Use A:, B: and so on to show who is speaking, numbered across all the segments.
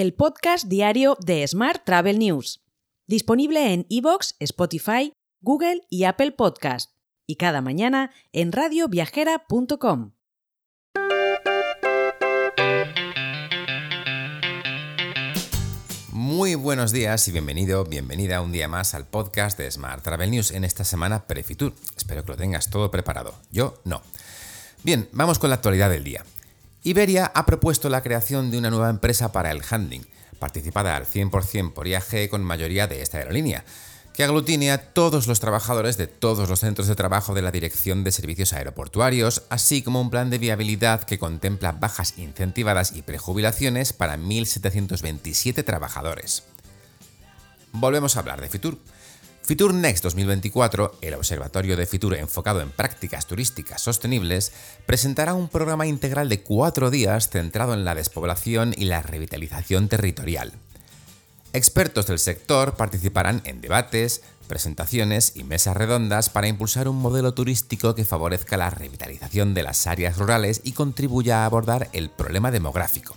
A: el podcast diario de Smart Travel News, disponible en iVoox, Spotify, Google y Apple Podcast, y cada mañana en radioviajera.com.
B: Muy buenos días y bienvenido, bienvenida un día más al podcast de Smart Travel News en esta semana Prefitur. Espero que lo tengas todo preparado. Yo no. Bien, vamos con la actualidad del día. Iberia ha propuesto la creación de una nueva empresa para el handling, participada al 100% por IAG con mayoría de esta aerolínea, que aglutine a todos los trabajadores de todos los centros de trabajo de la Dirección de Servicios Aeroportuarios, así como un plan de viabilidad que contempla bajas incentivadas y prejubilaciones para 1.727 trabajadores. Volvemos a hablar de Fitur. Fitur Next 2024, el observatorio de Fitur enfocado en prácticas turísticas sostenibles, presentará un programa integral de cuatro días centrado en la despoblación y la revitalización territorial. Expertos del sector participarán en debates, presentaciones y mesas redondas para impulsar un modelo turístico que favorezca la revitalización de las áreas rurales y contribuya a abordar el problema demográfico.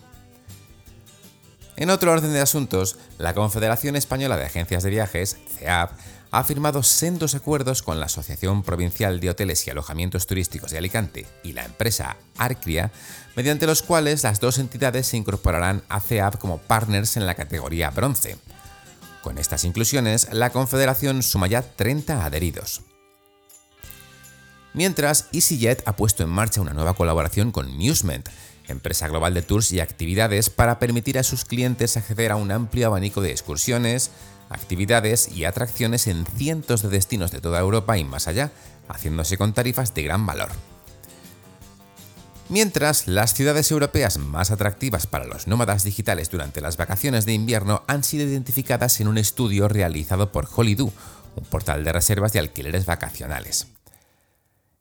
B: En otro orden de asuntos, la Confederación Española de Agencias de Viajes, CEAP, ha firmado sendos acuerdos con la Asociación Provincial de Hoteles y Alojamientos Turísticos de Alicante y la empresa Arcria, mediante los cuales las dos entidades se incorporarán a CEAP como partners en la categoría bronce. Con estas inclusiones, la Confederación suma ya 30 adheridos. Mientras, EasyJet ha puesto en marcha una nueva colaboración con Musement, empresa global de tours y actividades para permitir a sus clientes acceder a un amplio abanico de excursiones, actividades y atracciones en cientos de destinos de toda Europa y más allá, haciéndose con tarifas de gran valor. Mientras, las ciudades europeas más atractivas para los nómadas digitales durante las vacaciones de invierno han sido identificadas en un estudio realizado por Holidoo, un portal de reservas de alquileres vacacionales.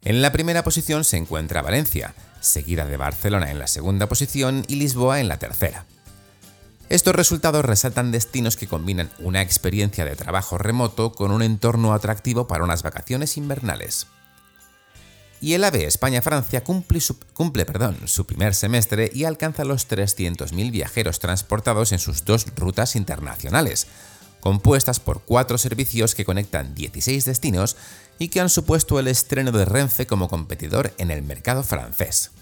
B: En la primera posición se encuentra Valencia, seguida de Barcelona en la segunda posición y Lisboa en la tercera. Estos resultados resaltan destinos que combinan una experiencia de trabajo remoto con un entorno atractivo para unas vacaciones invernales. Y el AVE España-Francia cumple, su, primer semestre y alcanza los 300.000 viajeros transportados en sus dos rutas internacionales, compuestas por cuatro servicios que conectan 16 destinos y que han supuesto el estreno de Renfe como competidor en el mercado francés.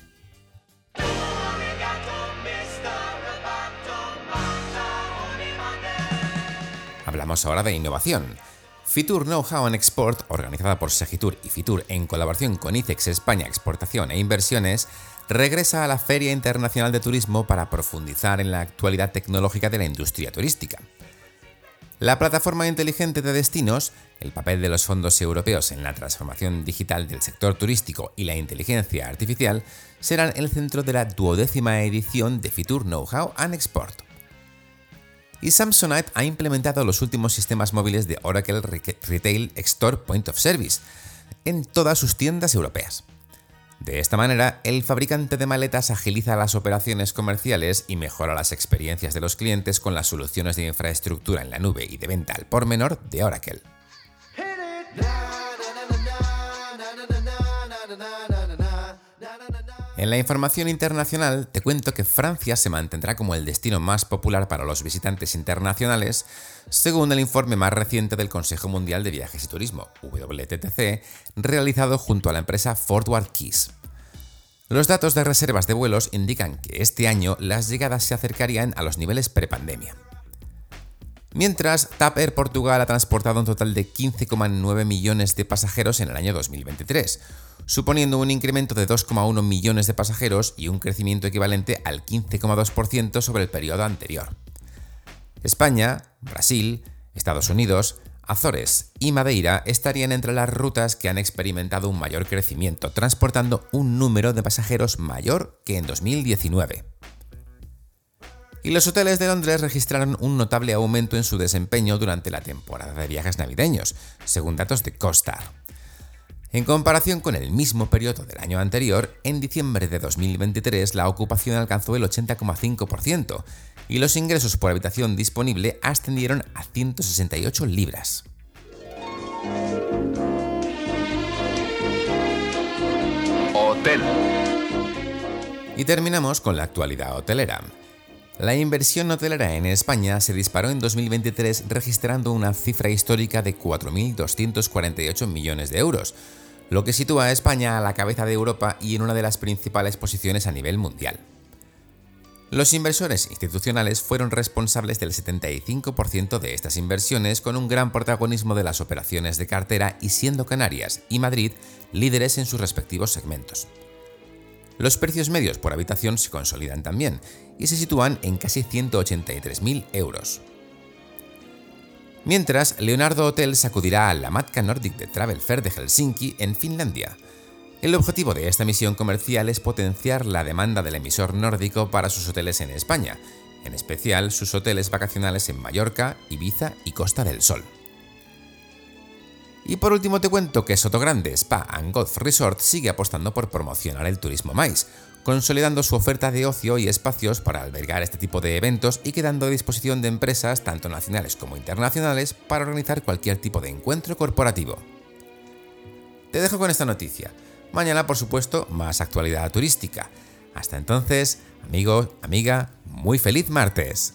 B: Hablamos ahora de innovación. Fitur Know-how en Export, organizada por Segitur y Fitur en colaboración con ICEX España Exportación e Inversiones, regresa a la Feria Internacional de Turismo para profundizar en la actualidad tecnológica de la industria turística. La plataforma inteligente de destinos, el papel de los fondos europeos en la transformación digital del sector turístico y la inteligencia artificial serán el centro de la duodécima edición de Fitur Know-how and Export y Samsonite ha implementado los últimos sistemas móviles de Oracle Retail Store Point of Service en todas sus tiendas europeas. De esta manera, el fabricante de maletas agiliza las operaciones comerciales y mejora las experiencias de los clientes con las soluciones de infraestructura en la nube y de venta al por menor de Oracle. En la información internacional te cuento que Francia se mantendrá como el destino más popular para los visitantes internacionales, según el informe más reciente del Consejo Mundial de Viajes y Turismo, WTTC, realizado junto a la empresa Forward Keys. Los datos de reservas de vuelos indican que este año las llegadas se acercarían a los niveles prepandemia. Mientras, TAP Air Portugal ha transportado un total de 15,9 millones de pasajeros en el año 2023, suponiendo un incremento de 2,1 millones de pasajeros y un crecimiento equivalente al 15,2% sobre el periodo anterior. España, Brasil, Estados Unidos, Azores y Madeira estarían entre las rutas que han experimentado un mayor crecimiento, transportando un número de pasajeros mayor que en 2019. Y los hoteles de Londres registraron un notable aumento en su desempeño durante la temporada de viajes navideños, según datos de CoStar. En comparación con el mismo periodo del año anterior, en diciembre de 2023 la ocupación alcanzó el 80,5% y los ingresos por habitación disponible ascendieron a 168 libras. Hotel. Y terminamos con la actualidad hotelera. La inversión hotelera en España se disparó en 2023 registrando una cifra histórica de 4.248 millones de euros, lo que sitúa a España a la cabeza de Europa y en una de las principales posiciones a nivel mundial. Los inversores institucionales fueron responsables del 75% de estas inversiones con un gran protagonismo de las operaciones de cartera y siendo Canarias y Madrid líderes en sus respectivos segmentos. Los precios medios por habitación se consolidan también y se sitúan en casi 183.000 euros. Mientras, Leonardo Hotel sacudirá a la Matka Nordic de Travel Fair de Helsinki en Finlandia. El objetivo de esta misión comercial es potenciar la demanda del emisor nórdico para sus hoteles en España, en especial sus hoteles vacacionales en Mallorca, Ibiza y Costa del Sol. Y por último te cuento que Sotogrande Spa and Golf Resort sigue apostando por promocionar el turismo mais, consolidando su oferta de ocio y espacios para albergar este tipo de eventos y quedando a disposición de empresas tanto nacionales como internacionales para organizar cualquier tipo de encuentro corporativo. Te dejo con esta noticia. Mañana, por supuesto, más actualidad turística. Hasta entonces, amigo, amiga, muy feliz martes.